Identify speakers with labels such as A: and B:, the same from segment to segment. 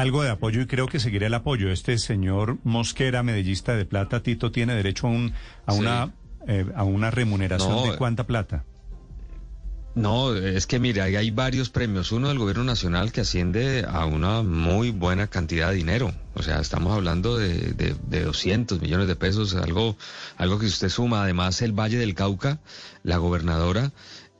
A: algo de apoyo y creo que seguirá el apoyo. Este señor Mosquera, medellista de plata, Tito, tiene derecho a, un, a, una, eh, a una remuneración de cuánta plata.
B: No, es que mire, hay, hay varios premios. Uno del gobierno nacional que asciende a una muy buena cantidad de dinero. O sea, estamos hablando de, de, de 200 millones de pesos, algo, algo que usted suma. Además, el Valle del Cauca, la gobernadora,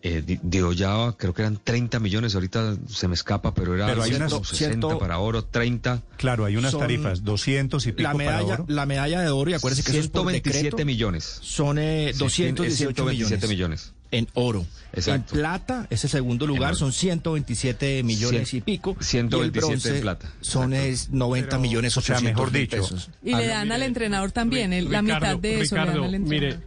B: eh, dio ya, creo que eran 30 millones, ahorita se me escapa, pero era
A: pero hay
B: 60 para oro, 30.
A: Claro, hay unas tarifas, 200 y pico
C: la medalla,
A: para oro.
C: La medalla de oro, y acuérdese que
B: 127 millones.
C: Son eh, 218 millones.
B: millones.
C: En oro.
B: Exacto.
C: En plata, ese segundo lugar, son 127 millones
B: Cien,
C: y pico.
B: 127 en plata.
C: Son es 90
A: Pero,
C: millones
A: o sea, mejor dicho.
C: pesos.
D: Y le dan al entrenador también, el- la
E: Ricardo,
D: mitad de eso
E: Ricardo,
D: le dan al
E: mire,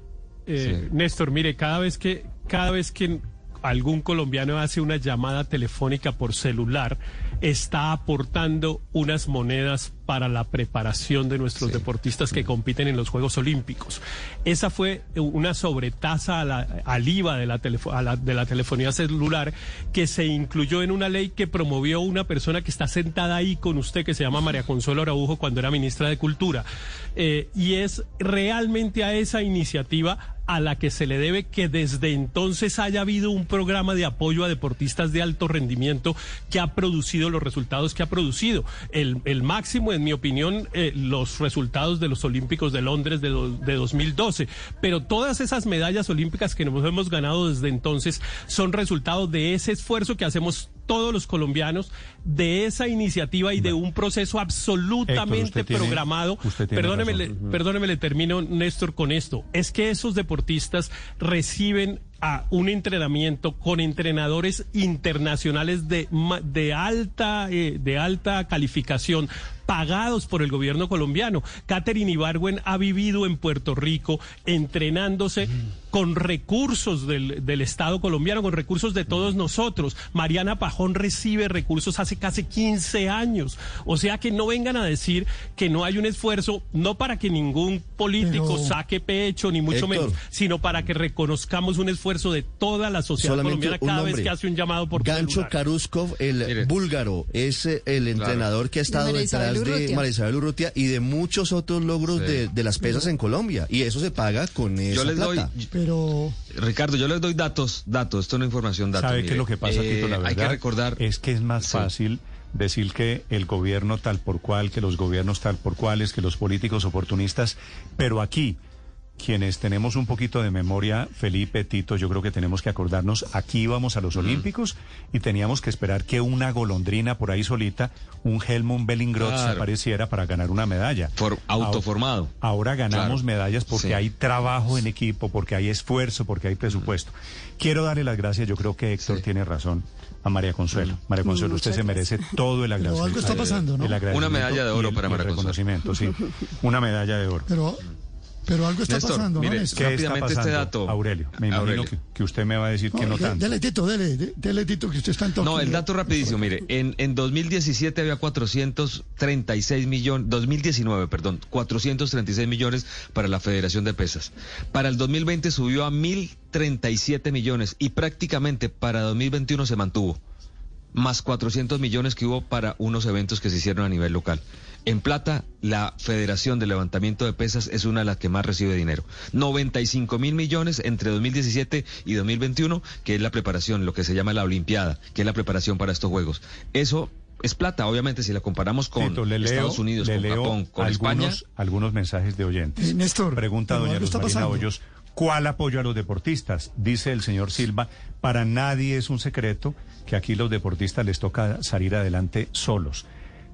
E: eh,
B: Sí.
E: Néstor, mire, cada vez que cada vez que algún colombiano hace una llamada telefónica por celular, está aportando unas monedas para la preparación de nuestros deportistas que compiten en los Juegos Olímpicos. Esa fue una sobretasa a la- al IVA de la, telefo- a la- de la telefonía celular que se incluyó en una ley que promovió una persona que está sentada ahí con usted, que se llama María Consuelo Araujo, cuando era ministra de Cultura. Eh, y es realmente a esa iniciativa a la que se le debe que desde entonces haya habido un programa de apoyo a deportistas de alto rendimiento que ha producido los resultados que ha producido. El, el máximo, en mi opinión, eh, los resultados de los Olímpicos de Londres de, do- de 2012. Pero todas esas medallas olímpicas que nos hemos ganado desde entonces son resultado de ese esfuerzo que hacemos todos los colombianos, de esa iniciativa y de un proceso absolutamente programado.
A: tiene
E: Perdóneme, le- perdóneme, le termino, Néstor, con esto. Es que esos deportistas reciben a un entrenamiento con entrenadores internacionales de, de alta eh, de alta calificación pagados por el gobierno colombiano. Catherine Ibargüen ha vivido en Puerto Rico entrenándose con recursos del, del Estado colombiano, con recursos de todos nosotros. Mariana Pajón recibe recursos hace casi 15 años. O sea que no vengan a decir que no hay un esfuerzo, no para que ningún político
C: Pero-
E: saque pecho, ni mucho
C: Héctor.
E: menos, sino para que reconozcamos un esfuerzo de toda la sociedad
C: Solamente
E: colombiana cada vez que hace un llamado por
C: Gancho
E: celular.
C: Karuskov, el
B: Mire.
C: búlgaro, es eh, el entrenador que ha estado detrás de
D: Urrutia.
C: María Isabel Urrutia y de muchos otros logros
B: Sí.
C: de, de las pesas en Colombia. Y eso se paga con esa
B: Yo les doy,
C: plata.
F: Pero
B: Ricardo, yo les doy datos, datos, esto no es información, datos.
A: ¿Sabe qué es lo que pasa,
B: Eh,
A: Tito? La verdad
B: Hay que recordar.
A: es que es más
B: Sí.
A: fácil decir que el gobierno tal por cual, que los gobiernos tal por cuales, que los políticos oportunistas, pero aquí quienes tenemos un poquito de memoria, Felipe, Tito, yo creo que tenemos que acordarnos, aquí íbamos a los Olímpicos y teníamos que esperar que una golondrina por ahí solita, un Helmut Bellingroth se
B: Claro.
A: apareciera para ganar una medalla.
B: For- autoformado.
A: Ahora ganamos
B: Claro.
A: medallas porque
B: Sí.
A: hay trabajo en equipo, porque hay esfuerzo, porque hay presupuesto. Quiero darle las gracias, yo creo que Héctor
B: Sí.
A: tiene razón, a María Consuelo. María Consuelo, usted se merece todo el agradecimiento.
F: algo está pasando, ¿no?
B: Una medalla de oro
A: y el-
B: para María Consuelo.
A: reconocimiento, sí. Una medalla de oro.
F: pero pero algo está
B: Néstor,
F: pasando,
B: mire,
F: ¿no? Néstor?
A: ¿Qué está
B: rápidamente este dato.
A: Aurelio? Me imagino
B: Aurelio.
A: Que, que usted me va a decir que no
F: de-
A: tanto.
F: Dele, Tito, dele, de- dele, Tito, que usted está en Tokio.
B: No, el dato rapidísimo, mire, en, en 2017 había 436 millones, 2019, perdón, 436 millones para la Federación de Pesas. Para el 2020 subió a 1037 millones y prácticamente para 2021 se mantuvo, más 400 millones que hubo para unos eventos que se hicieron a nivel local. En plata, la Federación de Levantamiento de Pesas es una de las que más recibe dinero. 95 mil millones entre 2017 y 2021, que es la preparación, lo que se llama la Olimpiada, que es la preparación para estos Juegos. Eso es plata, obviamente, si la comparamos con
A: Tito, le leo,
B: Estados Unidos,
A: le
B: con
A: leo
B: Japón, con
A: algunos,
B: España.
A: algunos mensajes de oyentes.
F: Eh, Néstor,
A: Pregunta doña Luz
F: está
A: Marina
F: pasando.
A: Hoyos, ¿cuál apoyo a los deportistas? Dice el señor Silva, para nadie es un secreto que aquí los deportistas les toca salir adelante solos.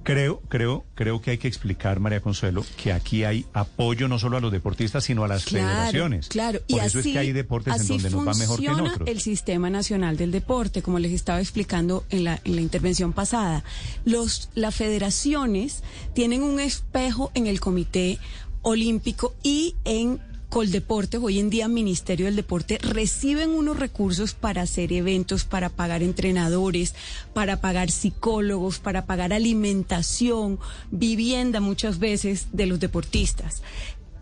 A: Creo, creo, creo que hay que explicar, María Consuelo, que aquí hay apoyo no solo a los deportistas, sino a las federaciones.
D: Claro, y
A: Por eso
D: así,
A: es que hay deportes en donde nos va mejor que en
D: funciona
A: otros.
D: el Sistema Nacional del Deporte, como les estaba explicando en la, en la intervención pasada. Los, las federaciones tienen un espejo en el Comité Olímpico y en Coldeportes, hoy en día Ministerio del Deporte, reciben unos recursos para hacer eventos, para pagar entrenadores, para pagar psicólogos, para pagar alimentación, vivienda muchas veces de los deportistas.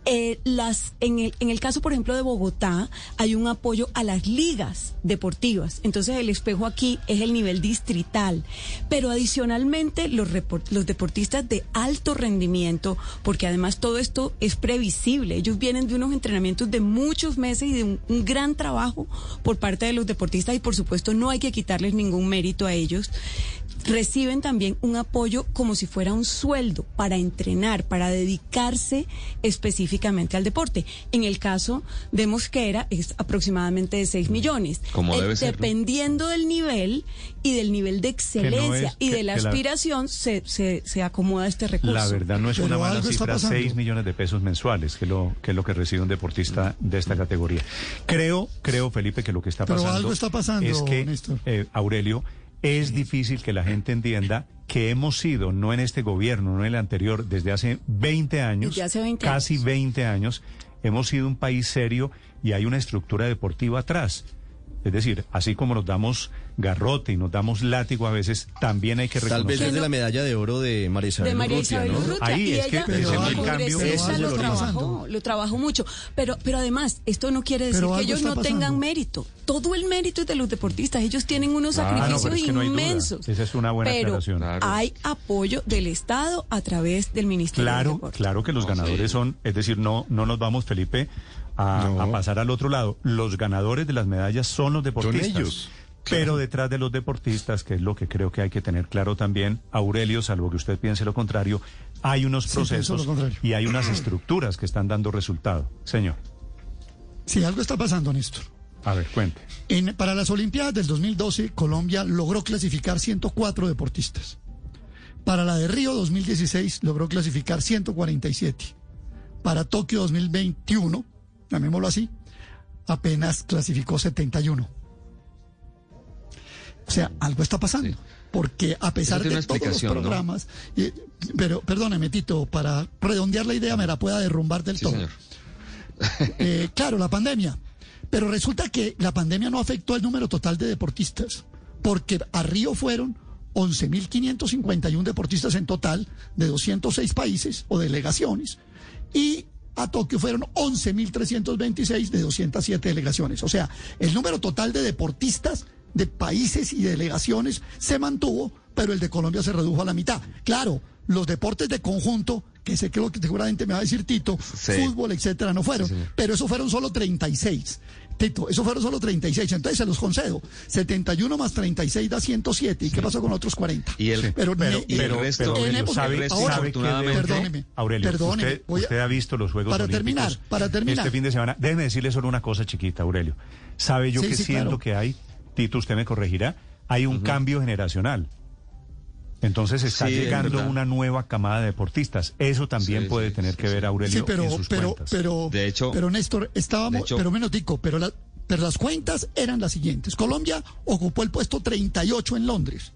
D: Eh, las, en, el, en el caso, por ejemplo, de Bogotá, hay un apoyo a las ligas deportivas. Entonces, el espejo aquí es el nivel distrital. Pero adicionalmente, los, los deportistas de alto rendimiento, porque además todo esto es previsible. Ellos vienen de unos entrenamientos de muchos meses y de un, un gran trabajo por parte de los deportistas y, por supuesto, no hay que quitarles ningún mérito a ellos reciben también un apoyo como si fuera un sueldo para entrenar, para dedicarse específicamente al deporte. En el caso de Mosquera es aproximadamente de 6 millones.
B: Como debe ser.
D: Dependiendo del nivel y del nivel de excelencia y de la aspiración, se, se, se, acomoda este recurso.
A: La verdad no es una mala cifra, 6 millones de pesos mensuales, que, lo, que es lo que recibe un deportista de esta categoría. Creo, creo, Felipe, que lo que está pasando,
F: algo está pasando
A: es que, eh, Aurelio, es difícil que la gente entienda que hemos sido, no en este gobierno, no en el anterior, desde hace 20 años,
D: hace 20
A: casi
D: años.
A: 20 años, hemos sido un país serio y hay una estructura deportiva atrás. Es decir, así como nos damos garrote y nos damos látigo a veces, también hay que reconocer.
C: Tal vez es de la medalla de oro de María Isabel
D: de María
A: Ahí
D: y
A: es que
D: ella
A: ese
D: como
A: es el cambio.
C: Eso
D: lo
C: lo que
D: trabajó, lo trabajó mucho. Pero, pero además, esto no quiere decir
F: Pero
D: que ellos no
F: pasando.
D: tengan mérito. Todo el mérito es de los deportistas. Ellos tienen unos
A: Claro,
D: sacrificios
A: pero es que no
D: inmensos.
A: Esa es una buena
D: pero
A: aclaración.
B: Claro.
D: hay apoyo del Estado a través del Ministerio
A: Claro, claro que los ganadores son, es decir, no, no nos vamos, Felipe, a,
C: No.
A: a pasar al otro lado. Los ganadores de las medallas son los deportistas.
C: ellos.
A: Pero detrás de los deportistas, que es lo que creo que hay que tener claro también, Aurelio, salvo que usted piense lo contrario, hay unos procesos y hay unas estructuras que están dando resultado. Señor,
F: Sí, algo está pasando, Néstor.
A: a ver, cuente.
F: En, para las Olimpiadas del 2012, Colombia logró clasificar 104 deportistas. Para la de Río 2016 logró clasificar 147. Para Tokio 2021, llamémoslo así, apenas clasificó 71. O sea, algo está pasando. Porque a pesar de todos los programas, pero perdóneme, Tito, para redondear la idea me la pueda derrumbar del
B: Sí,
F: todo.
B: señor.
F: Eh, claro, la pandemia. Pero resulta que la pandemia no afectó al número total de deportistas, porque a Río fueron 11.551 deportistas en total de 206 países o delegaciones, y a Tokio fueron 11.326 de 207 delegaciones. O sea, el número total de deportistas de países y delegaciones se mantuvo, pero el de Colombia se redujo a la mitad. Claro, los deportes de conjunto, que sé que lo que seguramente me va a decir Tito,
B: Sí.
F: fútbol, etcétera, no fueron,
B: Sí,
F: pero eso fueron solo 36. Tito, eso fueron solo 36, entonces se los concedo. 71 más 36 da 107. ¿Y qué pasó con otros 40?
B: Y el-
F: pero,
A: Pero,
B: y el
A: pero,
B: resto-
A: pero ¿sabe,
F: ahora,
A: sabe que verdad- Aurelio,
F: Perdóneme,
A: usted,
F: voy a-
A: usted ha visto los Juegos
F: para
A: Olímpicos
F: terminar, para terminar.
A: este fin de semana. Déjeme decirle solo una cosa chiquita, Aurelio. ¿Sabe yo
F: Sí,
A: que siento
F: claro.
A: que hay, Tito, usted me corregirá, hay un cambio generacional? Entonces está
B: Sí,
A: llegando una nueva camada de deportistas. Eso también
B: Sí,
A: puede
B: sí,
A: tener
B: sí,
A: que
B: sí.
A: ver, Aurelio,
F: Sí, pero,
A: en sus
F: pero,
A: cuentas.
F: pero,
B: De hecho-
F: pero Néstor, estábamos,
B: hecho-
F: pero menotico, pero, la- pero las cuentas eran las siguientes. Colombia ocupó el puesto 38 en Londres.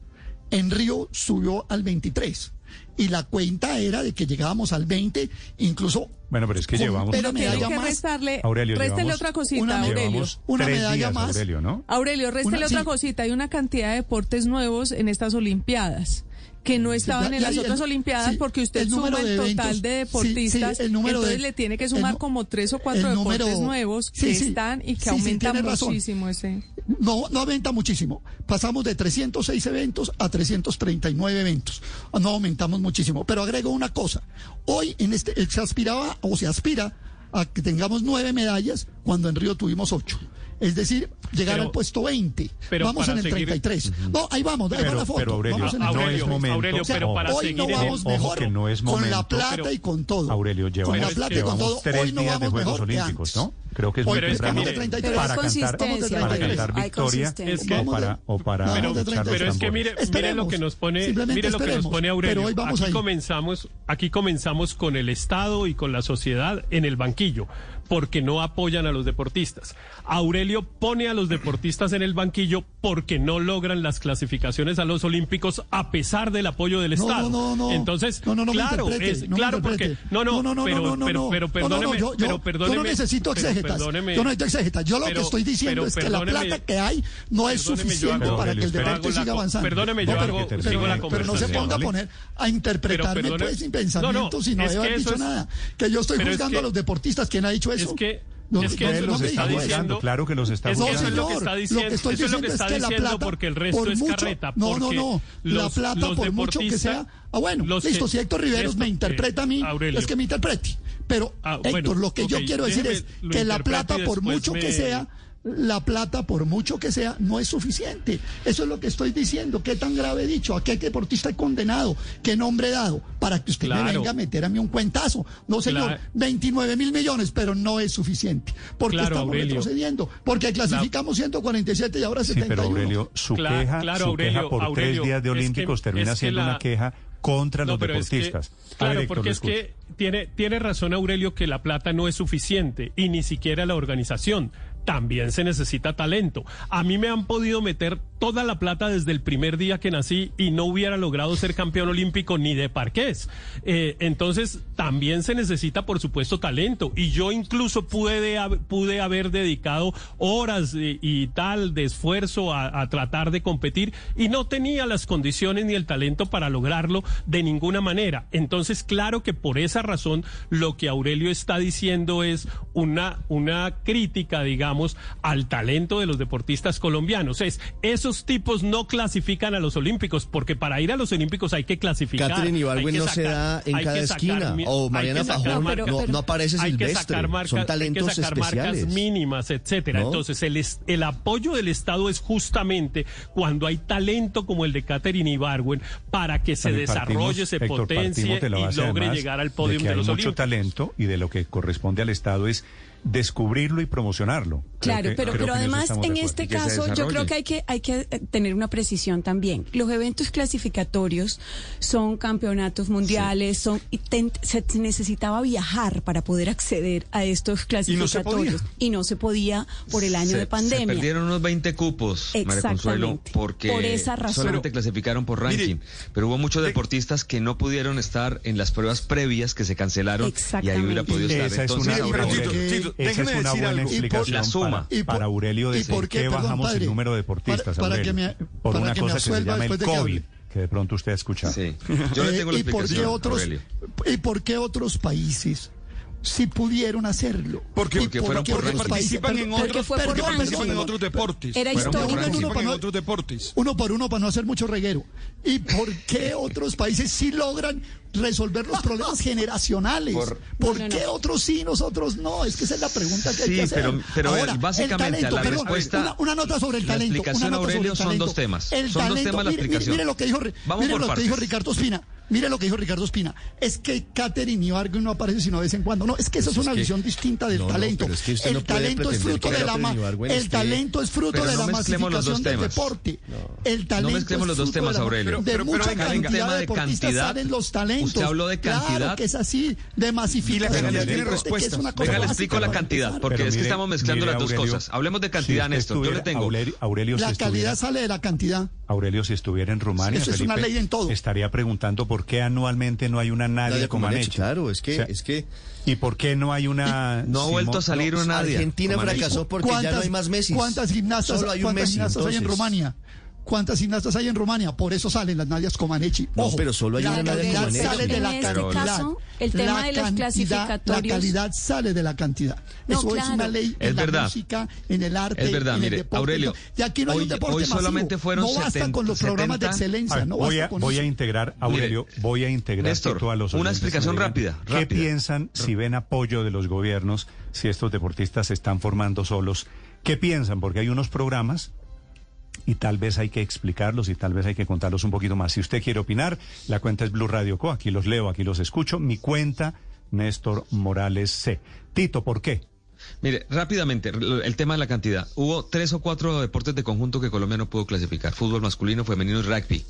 F: En Río subió al 23. Y la cuenta era de que llegábamos al 20, incluso
A: Bueno, pero es que llevamos...
F: una
G: Pero tienen
F: medalla
G: que
F: más.
G: restarle,
A: Aurelio,
G: réstele otra cosita,
F: una-
G: Aurelio.
F: Una
A: tres
F: medalla
A: días,
F: más.
A: Aurelio, ¿no?
G: Aurelio, réstele
F: Una-
G: otra
F: sí.
G: cosita. Hay una cantidad de deportes nuevos en estas Olimpiadas que no estaban en las otras Olimpiadas
F: sí,
G: porque usted
F: el
G: suma el
F: de
G: total
F: eventos.
G: de deportistas.
F: sí, el número
G: entonces
F: de-
G: le tiene que sumar como tres o cuatro
F: número-
G: deportes nuevos que están y que aumentan
F: razón.
G: muchísimo ese.
F: No, no aumenta muchísimo. Pasamos de 306 eventos a 339 eventos. No aumentamos muchísimo. Pero agrego una cosa. Hoy en este se aspiraba o se aspira a que tengamos nueve medallas cuando en Río tuvimos ocho. Es decir, llegar
E: Pero-
F: al puesto 20.
E: pero
F: vamos en el
E: seguir-
F: 33. No, ahí vamos, ahí va
A: Pero-
F: la foto.
A: pero, Aurelio,
F: Vamos en el
A: no es
F: 33.
A: momento.
E: Aurelio,
F: O sea,
E: pero para
F: hoy
E: seguir
F: no
E: el-
F: vamos
A: Ojo
F: mejor
A: que no es
F: con la
A: momento.
F: plata
E: Pero-
F: y con todo.
A: Aurelio, lleva,
F: con la
E: es
F: plata y con todo.
A: tres
F: Hoy no
A: días de
F: vamos
A: Juegos
F: mejor que
A: Olímpicos,
F: antes.
A: ¿no? Creo que es muy
E: Pero es que
A: temprano
F: de
D: Pero
A: para cantar, para
F: Aurelio,
A: cantar victoria.
E: Es que-
A: o
F: de-
A: para, o para
F: de 33.
E: Pero es que mire, mire lo que nos pone, mire lo que nos pone Aurelio.
F: Pero hoy vamos
E: aquí
F: ahí.
E: comenzamos, aquí comenzamos con el Estado y con la sociedad en el banquillo, porque no apoyan a los deportistas. Aurelio pone a los deportistas en el banquillo porque no logran las clasificaciones a los Olímpicos a pesar del apoyo del
F: No,
E: Estado.
F: no, no, no. No, no, no me
E: claro, es
F: no
E: claro porque no, no,
F: No, no, no,
E: pero,
F: no, no,
E: pero,
F: no.
E: pero
F: No, no,
E: perdóneme,
F: no, yo- yo-
E: pero
F: yo no
E: perdóneme,
F: necesito exégetas.
E: perdóneme,
F: yo no necesito exégetas. Yo lo que estoy diciendo es que la
E: perdóneme,
F: plata que hay no es
E: perdóneme,
F: suficiente
E: hago-
F: para que el deporte siga avanzando.
E: perdóneme, yo
F: No,
E: hago-
F: pero-
E: sigo la
F: pero no se
E: conversación.
F: ponga a poner a interpretarme pues sin
E: No,
F: pensamiento
E: no,
F: sin
E: es
F: haber dicho nada. Que yo estoy juzgando a los deportistas. ¿Quién ha dicho eso?
E: Es que,
F: No,
E: es que
F: no,
E: eso los
F: me
E: está
F: diga eso.
E: diciendo.
A: Claro que los está
E: es que eso es lo que
F: señor,
E: está
F: lo
E: diciendo.
F: que estoy
E: eso es lo que
F: diciendo
E: está
F: es que la
E: diciendo
F: plata,
E: porque el resto
F: por
E: es
F: mucho-
E: carreta.
F: No, no,
E: porque
F: no. la
E: los-
F: plata,
E: los
F: por mucho que sea. Ah, bueno,
E: los
F: listo.
E: que-
F: Si Héctor Riveros me interpreta a mí,
E: Aurelio.
F: es que me interprete. Pero,
E: Ah,
F: Héctor,
E: bueno,
F: lo que yo
E: ok,
F: quiero decir es
E: lo
F: que la plata, por mucho que
E: me-
F: sea, la plata, por mucho que sea, no es suficiente. Eso es lo que estoy diciendo. ¿Qué tan grave he dicho? ¿A qué deportista he condenado? ¿Qué nombre he dado? Para que usted me venga a meter a mí un cuentazo. No, señor,
E: Claro.
F: 29 mil millones, pero no es suficiente. Porque
E: Claro,
F: estamos
E: Aurelio.
F: retrocediendo. Porque clasificamos 147 y ahora
A: Sí,
F: 71.
A: pero Aurelio, su
E: Cla-
A: queja,
E: claro,
A: su
E: Aurelio,
A: queja por
E: Aurelio,
A: tres días de
E: es que-
A: Olímpicos termina
E: es que
A: siendo
E: la-
A: una queja contra los
E: pero es que-
A: deportistas. Ver,
E: claro,
A: Héctor,
E: porque es que tiene, tiene razón Aurelio que la plata no es suficiente y ni siquiera la organización. También se necesita talento. A mí me han podido meter toda la plata desde el primer día que nací y no hubiera logrado ser campeón olímpico ni de parqués. Eh, entonces, también se necesita, por supuesto, talento. Y yo incluso pude, pude haber dedicado horas y tal de esfuerzo a, a tratar de competir y no tenía las condiciones ni el talento para lograrlo de ninguna manera. Entonces, claro que por esa razón lo que Aurelio está diciendo es una, una crítica, digamos, al talento de los deportistas colombianos. Es, esos tipos no clasifican a los Olímpicos, porque para ir a los Olímpicos hay que clasificar.
C: Catherine
E: hay
C: Ibargüen
E: que
C: no se da en
E: hay
C: cada
E: que sacar
C: esquina. O
E: hay
C: Mariana
E: que
C: Pajón
E: marcas-
C: no, no aparece
E: hay que
C: silvestre.
E: sacar marcas,
C: Son
E: hay que
C: talentos
E: sacar marcas
C: especiales.
E: mínimas, etcétera.
C: ¿No?
E: Entonces, el, el apoyo del Estado es justamente cuando hay talento como el de Catherine Ibargüen para que se
A: También
E: desarrolle,
A: partimos,
E: se
A: Héctor,
E: potencie
A: de
E: y logre llegar al
A: de
E: podio
A: que
E: de,
A: hay
E: los
A: mucho
E: Olímpicos.
A: talento y de lo que corresponde al Estado es descubrirlo y promocionarlo.
D: Claro,
A: que-
D: pero, pero además en este caso yo creo que hay que hay que tener una precisión también. Los eventos clasificatorios son campeonatos mundiales, son y ten- se necesitaba viajar para poder acceder a estos
H: no se
D: clasificatorios
H: podía.
D: y no se podía por el año
B: Se-
D: de pandemia.
B: Se perdieron unos 20 cupos, María Consuelo,
D: Exactamente.
B: porque
D: Por esa razón.
B: solamente clasificaron por
H: Mire,
B: ranking. pero hubo muchos
H: de-
B: deportistas que no pudieron estar en las pruebas previas que se cancelaron y ahí hubiera podido estar.
A: Esa es
B: Entonces,
A: una,
H: Tito,
A: esa
H: déjeme
A: es una buena
H: algo. Y por-
A: explicación
B: la suma.
A: para,
F: Y por-
A: para Aurelio de
F: por qué,
A: qué
F: perdón,
A: bajamos
F: padre,
A: el número de deportistas,
F: para- que me-
A: por una
F: que me
A: cosa que se llama el
F: después de que
A: COVID, que de pronto usted ha escuchado.
B: Sí. Yo le
F: Eh,
B: tengo la
F: ¿y por qué otros
B: Aurelio.
F: y por qué otros países sí pudieron hacerlo?
H: Porque-
F: ¿Y
B: porque
F: por
B: fueron
H: participan en otros,
D: Porque
H: participan en otros deportes.
D: Era histórico.
F: uno
H: en otros deportes.
F: uno por uno para no hacer mucho reguero. ¿Y por qué otros países sí logran resolver los problemas generacionales?
B: Por-
F: ¿Por,
D: No, no,
F: qué
D: no.
F: otros sí, nosotros no? Es que esa es la pregunta que hay
B: Sí,
F: que hacer.
B: pero- pero
F: Ahora,
B: básicamente
F: el talento,
B: la
F: perdón,
B: respuesta-
F: una, una nota sobre el
B: la
F: talento.
B: explicación,
F: una nota sobre
B: Aurelio,
F: el
B: son dos temas.
F: El
B: Son dos
F: talento,
B: temas la
F: mire, mire,
B: explicación.
F: mire lo que dijo,
B: Vamos
F: mire
B: por
F: lo que dijo. Ricardo Espina. Mire lo que dijo Ricardo Espina. Es que Catherine Ibargüen no aparece sino de vez en cuando. No, es que esa es
C: Pues es
F: una
C: que-
F: visión distinta del
C: No, no,
F: talento.
C: es que
F: el
C: no
F: talento es fruto de la el talento es fruto
B: Pero
F: de
B: no
F: la
B: mezclemos
F: masificación del deporte. El talento
B: mezclemos
F: es
B: los dos temas,
F: de la-
B: Aurelio.
H: Pero-
F: de
H: pero- pero
F: mucha
H: venga,
F: cantidad.
B: Tema
F: de
B: de
F: deportistas
B: cantidad.
F: salen los talentos.
B: Usted habló de cantidad.
F: Claro que es así, de masificación.
H: Y la tiene
F: cosa
B: Venga, le explico la cantidad, porque es que estamos mezclando las dos
A: Aurelio,
B: cosas. Hablemos de cantidad, Néstor. Yo le tengo.
A: Aurelio,
F: La calidad sale de la cantidad.
A: Aurelio, si estuviera en Rumania,
F: Eso es una ley en todo.
A: estaría preguntando por qué anualmente no hay una Nadia,
C: Nadia
A: Comaneci.
C: Claro, es que- es que-
A: ¿Y por qué no hay una...
B: No ha vuelto a salir una Nadia.
C: Argentina
B: Comaneci.
C: fracasó porque ya no hay más Messi.
F: ¿Cuántas gimnastas,
C: Solo hay un
F: cuántas
C: Messi,
F: gimnastas hay en
C: entonces.
F: Rumania? ¿Cuántas gimnastas hay en Rumania? Por eso salen las Nadias Comaneci.
C: No,
F: Ojo,
C: pero solo hay
F: la
C: una Nadia Comaneci.
F: sale de la
D: En este
F: cantidad.
D: caso, el tema
F: La
D: de los
F: cantidad-
D: clasificatorios-
F: La calidad sale de la cantidad.
D: No,
F: eso es una ley
B: Es
F: en
B: verdad.
F: la música, en el arte,
B: Es verdad,
F: en
B: mire,
F: el deporte.
B: Aurelio,
F: y aquí no hay
B: hoy-
F: un deporte
B: hoy
F: masivo.
B: solamente fueron
F: No basta
B: 70,
F: con los programas de
B: 70.
A: A
F: excelencia.
A: ver,
F: no
A: voy,
F: basta
A: a,
F: con
A: voy a
F: eso.
A: integrar, Aurelio, voy a integrar
B: Néstor,
A: a los
B: una explicación
A: digan
B: rápida,
A: ¿Qué
B: rápida.
A: piensan si ven apoyo de los gobiernos, si estos deportistas se están formando solos? ¿Qué piensan? Porque hay unos programas y tal vez hay que explicarlos y tal vez hay que contarlos un poquito más. Si usted quiere opinar, la cuenta es Blue Radio Co. Aquí los leo, aquí los escucho. Mi cuenta, Néstor Morales C. Tito, ¿por qué?
B: Mire, rápidamente, el tema de la cantidad. Hubo tres o cuatro deportes de conjunto que Colombia no pudo clasificar. Fútbol masculino, femenino y rugby.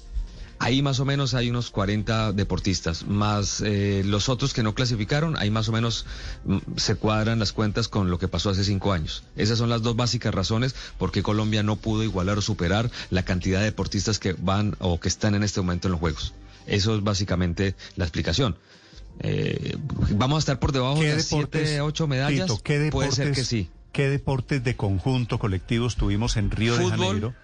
B: Ahí más o menos hay unos 40 deportistas, más eh, los otros que no clasificaron, ahí más o menos mm, se cuadran las cuentas con lo que pasó hace cinco años. Esas son las dos básicas razones por qué Colombia no pudo igualar o superar la cantidad de deportistas que van o que están en este momento en los Juegos. Eso es básicamente la explicación. Eh, ¿Vamos a estar por debajo de
A: ¿Qué
B: las
A: deportes,
B: 7, 8 medallas?
A: Tito, ¿qué
B: Puede
A: deportes,
B: ser que sí.
A: ¿Qué deportes de conjunto colectivos tuvimos en Río de Janeiro?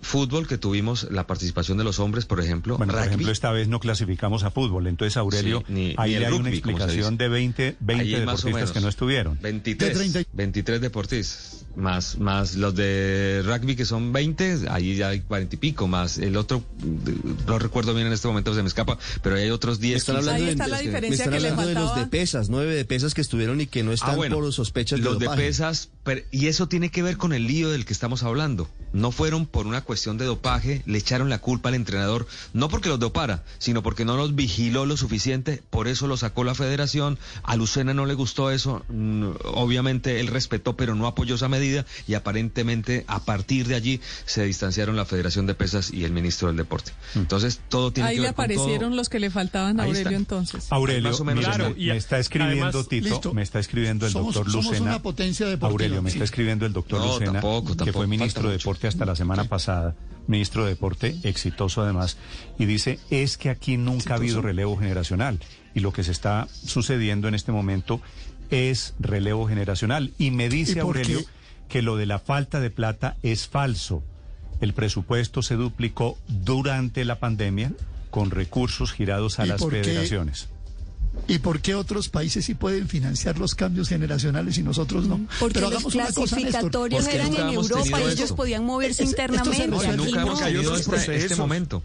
B: Fútbol, que tuvimos la participación de los hombres, por ejemplo.
A: Bueno, por
B: Rugby,
A: ejemplo, esta vez no clasificamos a fútbol. Entonces, Aurelio,
B: Sí, ni-
A: ahí
B: ni
A: le hay una
B: rugby, se
A: explicación de 20, 20
B: Ahí más o
A: deportistas que no estuvieron.
B: 23,
F: De 30.
B: 23 deportistas, más, más los de rugby que son 20, ahí ya hay 40 y pico, más el otro, no recuerdo bien en este momento, se me escapa, pero hay otros 10.
C: Me están
B: 15.
C: hablando,
G: Ahí
C: de,
G: está la
C: me
G: diferencia
C: están
G: que le
C: hablando de los de pesas, nueve de pesas que estuvieron y que no están
B: Ah, bueno,
C: por sospechas de
B: los de
C: dopaje.
B: pesas, pero- y eso tiene que ver con el lío del que estamos hablando. No fueron por una cuestión de dopaje, le echaron la culpa al entrenador, no porque los dopara, sino porque no los vigiló lo suficiente, por eso lo sacó la federación. A Lucena no le gustó eso, mm, obviamente él respetó, pero no apoyó esa medida y aparentemente a partir de allí se distanciaron la Federación de Pesas y el ministro del Deporte. Entonces todo tiene
G: Ahí
B: que
G: le
B: ver con todo.
G: aparecieron los que le faltaban a
B: Ahí
G: Aurelio
B: está.
G: entonces.
A: Aurelio,
B: Más o menos
E: Claro,
A: me,
E: y
A: me está escribiendo
E: además-
A: Tito,
F: Listo.
A: me está escribiendo el
F: Somos-
A: doctor
F: somos
A: Lucena.
F: una potencia deportiva,
A: Aurelio, me
F: sí.
A: está escribiendo el doctor
B: No,
A: Lucena,
B: tampoco,
A: que
B: tampoco,
A: fue ministro de. Deporte hasta la semana pasada, ministro de Deporte, exitoso además, y dice, es que aquí nunca ha habido relevo generacional, y lo que se está sucediendo en este momento es relevo generacional. Y me dice
F: ¿Y por
A: Aurelio
F: qué?
A: que lo de la falta de plata es falso. El presupuesto se duplicó durante la pandemia con recursos girados a
F: ¿Y
A: las
F: qué? ¿Y por qué otros países sí pueden financiar los cambios generacionales y nosotros no?
D: Porque
F: Pero
D: los
F: cosa, Néstor.
D: clasificatorios eran en Europa y ellos podían moverse
F: Es- esto se
D: internamente.
B: nunca
D: no.
B: hemos tenido este, este momento.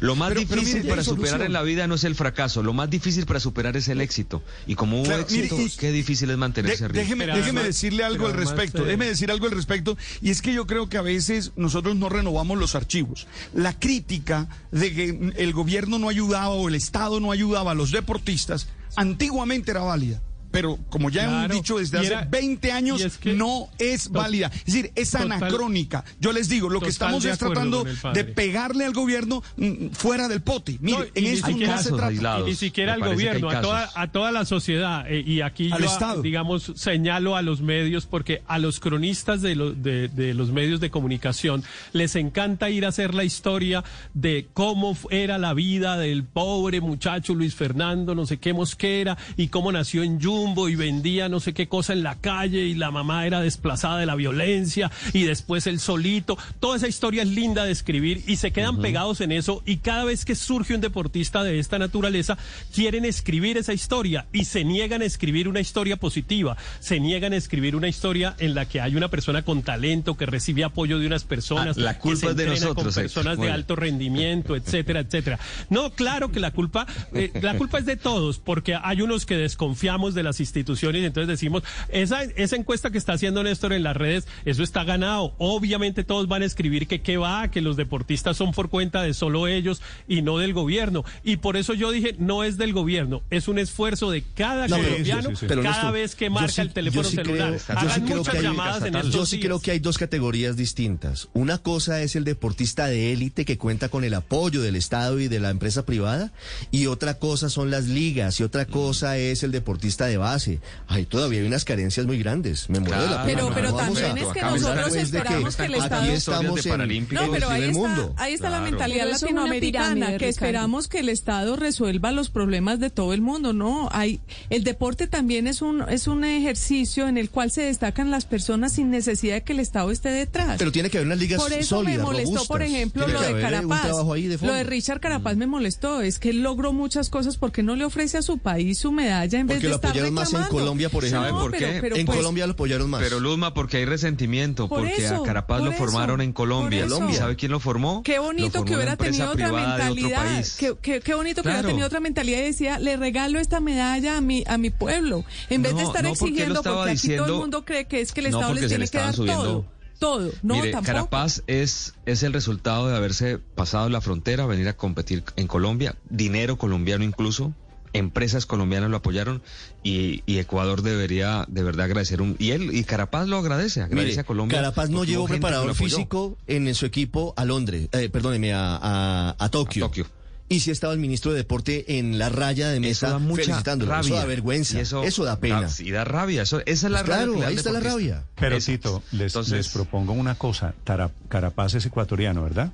B: Lo más
F: Pero- pero
B: difícil
F: mire,
B: para superar
F: solución.
B: en la vida no es el fracaso, lo más difícil para superar es el éxito. Y como hubo
H: Claro, mire,
B: éxito,
H: y-
B: qué difícil es mantenerse
H: De-
B: arriba.
H: déjeme,
E: Pero
H: déjeme
E: además-
H: decirle algo al respecto,
E: eh,
H: déjeme decir algo al respecto, y es que yo creo que a veces nosotros no renovamos los archivos. La crítica de que el gobierno no ayudaba o el Estado no ayudaba a los deportistas, antiguamente era válida. Pero como ya hemos dicho desde hace
E: era-
H: 20 años,
E: y es que-
H: no es
E: to-
H: válida. Es decir, es
E: total-
H: anacrónica. Yo les digo, lo que estamos es tratando de pegarle al gobierno mm, fuera del pote. Mire,
E: No,
H: en esto no se trata.
B: aislados.
E: Y ni siquiera al gobierno, a toda, a toda la sociedad. eh, y aquí
H: Al
E: yo,
H: Estado.
E: digamos, señalo a los medios porque a los cronistas de, lo- de, de los medios de comunicación les encanta ir a hacer la historia de cómo era la vida del pobre muchacho Luis Fernando, no sé qué mosquera, y cómo nació en Jumbo y vendía no sé qué cosa en la calle y la mamá era desplazada de la violencia y después él solito. Toda esa historia es linda de escribir y se quedan pegados en eso y cada vez que surge un deportista de esta naturaleza quieren escribir esa historia y se niegan a escribir una historia positiva, se niegan a escribir una historia en la que hay una persona con talento que recibe apoyo de unas personas,
B: Ah, la
E: que
B: culpa
E: se
B: es de nosotros,
E: con personas de alto rendimiento, etcétera, etcétera. No, claro que la culpa, eh, la culpa es de todos, porque hay unos que desconfiamos de las instituciones y entonces decimos, esa, esa encuesta que está haciendo Néstor en las redes, eso está ganado. Obviamente todos van a escribir que qué va, que los deportistas son por cuenta de solo ellos y no del gobierno. Y por eso yo dije, no es del gobierno, es un esfuerzo de cada
C: No,
E: colombiano
A: sí, sí, sí.
C: Pero,
E: cada vez que marca el teléfono
C: yo
E: celular.
C: creo- yo
E: Hagan
C: sí creo
E: muchas
C: que hay-
E: llamadas en
C: Yo sí
E: días.
C: creo que hay dos categorías distintas. Una cosa es el deportista de élite que cuenta con el apoyo del Estado y de la empresa privada, y otra cosa son las ligas, y otra cosa es el deportista de base. Ay, todavía hay unas carencias muy grandes. Me muero de la pena.
G: Pero, pero también
C: a-
G: es que nosotros esperamos que el
C: aquí
G: Estado...
C: estamos
B: de
C: en,
B: Paralímpicos.
G: No, pero
C: en
G: ahí
C: el
G: está,
C: mundo.
G: ahí está la mentalidad latinoamericana,
D: pirámide,
G: que
D: Ricardo.
G: esperamos que el Estado resuelva los problemas de todo el mundo, ¿no? Hay, el deporte también es un, es un ejercicio en el cual se destacan las personas sin necesidad de que el Estado esté detrás.
C: Pero tiene que haber unas ligas
G: Por eso
C: sólidas,
G: me molestó,
C: robustas.
G: por ejemplo,
C: Tiene
G: lo de Carapaz.
C: ahí de
G: lo de Richard Carapaz me molestó. Es que él logró muchas cosas porque no le ofrece a su país su medalla en vez de estar
C: apoyaron más en. Colombia, por
B: ¿Sabe
C: ejemplo.
B: por
G: pero-
B: qué?
G: pero
C: en
G: pues-
C: Colombia lo apoyaron más.
B: Pero Luzma, porque hay resentimiento,
G: Por
B: porque
G: eso,
B: a Carapaz
G: por
B: lo formaron
G: eso,
B: en Colombia.
G: por
C: eso.
B: ¿Sabe quién lo formó?
G: Qué bonito
B: formó
G: que hubiera tenido otra mentalidad. Qué, qué- qué bonito que hubiera tenido otra mentalidad y decía, le regalo esta medalla a mi, a mi pueblo. En vez de
B: No,
G: estar
B: no, porque
G: exigiendo,
B: estaba
G: porque aquí todo
B: diciendo-
G: el mundo cree que es que el
B: No,
G: Estado
B: porque
G: les tiene que dar
B: subiendo-
G: todo. Todo. No,
B: Mire,
G: tampoco.
B: Carapaz es, es el resultado de haberse pasado la frontera, venir a competir en Colombia, dinero colombiano incluso, empresas colombianas lo apoyaron y, y Ecuador debería de verdad agradecer un y él y Carapaz lo agradece, agradece
C: Mire,
B: a Colombia.
C: Carapaz no llevó preparador físico en su equipo a Londres, eh, perdóneme, a, a, a Tokio.
B: A Tokio.
C: Y sí estaba el ministro de Deporte en la raya de
B: Eso
C: mesa
B: da mucha
C: felicitándolo.
B: rabia.
C: Eso da vergüenza. Eso, da pena.
B: Y da rabia. Eso, esa es la
C: Pues
B: rabia.
C: claro,
B: da
C: ahí está la rabia.
A: Pero
B: Eso.
A: Tito, les,
B: Entonces-
A: les propongo una cosa. Tara- Carapaz es ecuatoriano, ¿verdad?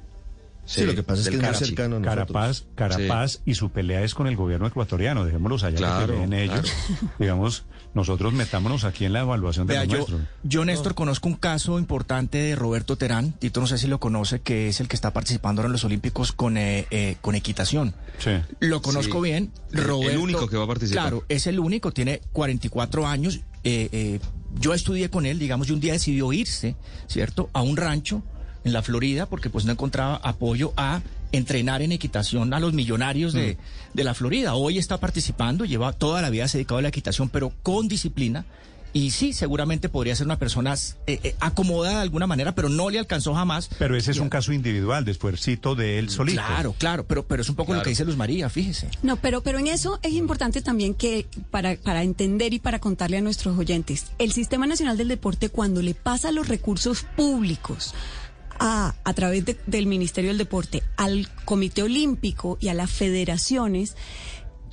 C: Sí, lo que pasa es que es más
B: Karachi.
C: cercano a nosotros.
A: Carapaz, Carapaz y su pelea es con el gobierno ecuatoriano. Dejémoslos allá
B: Claro,
A: que peleen ellos. Digamos, nosotros metámonos aquí en la evaluación de
I: Vea,
A: los
I: yo, yo, Néstor, conozco un caso importante de Roberto Terán, Tito no sé si lo conoce, que es el que está participando ahora en los Olímpicos con, eh, eh, con equitación.
A: Sí.
I: Lo conozco
B: Sí.
I: bien.
B: El- el
I: Roberto,
B: único que va a participar.
I: Claro, es el único, tiene 44 años. eh, eh, yo estudié con él, digamos, y un día decidió irse, ¿cierto?, a un rancho en la Florida porque pues no encontraba apoyo a entrenar en equitación a los millonarios de,
B: Mm.
I: de la Florida. Hoy está participando, lleva toda la vida se dedicado a la equitación, pero con disciplina. Y sí, seguramente podría ser una persona eh, eh, acomodada de alguna manera, pero no le alcanzó jamás.
A: Pero ese es un caso individual, despuéscito de él solito.
I: Claro, claro, pero, pero es un poco lo que dice Luz María, fíjese.
D: No, pero, pero en eso es importante también que para, para entender y para contarle a nuestros oyentes, el Sistema Nacional del Deporte cuando le pasa los recursos públicos a, a través de- del Ministerio del Deporte al Comité Olímpico y a las federaciones,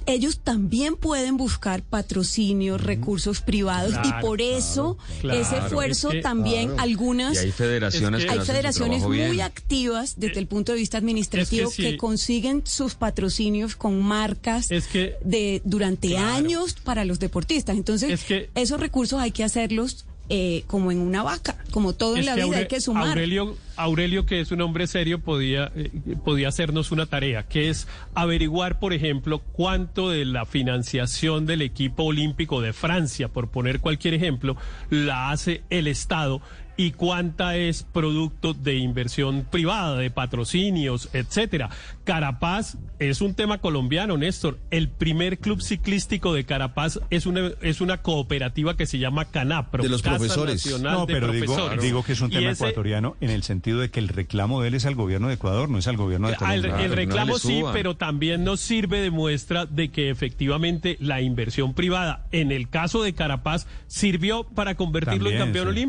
D: ellos también pueden buscar patrocinios, recursos privados y por eso
E: claro,
D: ese esfuerzo
E: Es que-
D: también algunas
B: Y hay federaciones
E: Es
B: que
E: que-
D: hay federaciones muy
B: bien.
D: activas desde el punto de vista administrativo
E: Es que
D: que, consiguen sus patrocinios con marcas
E: Es que-
D: de durante
E: Claro.
D: años para los deportistas. Entonces,
E: Es que-
D: esos recursos hay que hacerlos eh, como en una vaca, como todo en la vida,
E: Aure-
D: hay que sumar.
E: Aurelio, Aurelio, que es un hombre serio, podía, eh, podía hacernos una tarea, que es averiguar, por ejemplo, cuánto de la financiación del equipo olímpico de Francia, por poner cualquier ejemplo, la hace el Estado y cuánta es producto de inversión privada, de patrocinios, etcétera. Carapaz es un tema colombiano, Néstor. El primer club ciclístico de Carapaz es una, es una cooperativa que se llama Canapro.
C: De los
E: Casa
C: profesores.
E: Nacional
A: No,
E: de
A: pero digo,
E: Profesores.
A: digo que es un tema
E: ese-
A: ecuatoriano en el sentido de que el reclamo de él es al gobierno de Ecuador, no es al gobierno de
E: Al-
A: Colombia.
E: El reclamo sí, pero también nos sirve de muestra de que efectivamente la inversión privada, en el caso de Carapaz, sirvió para convertirlo en campeón
A: sí.
E: olímpico.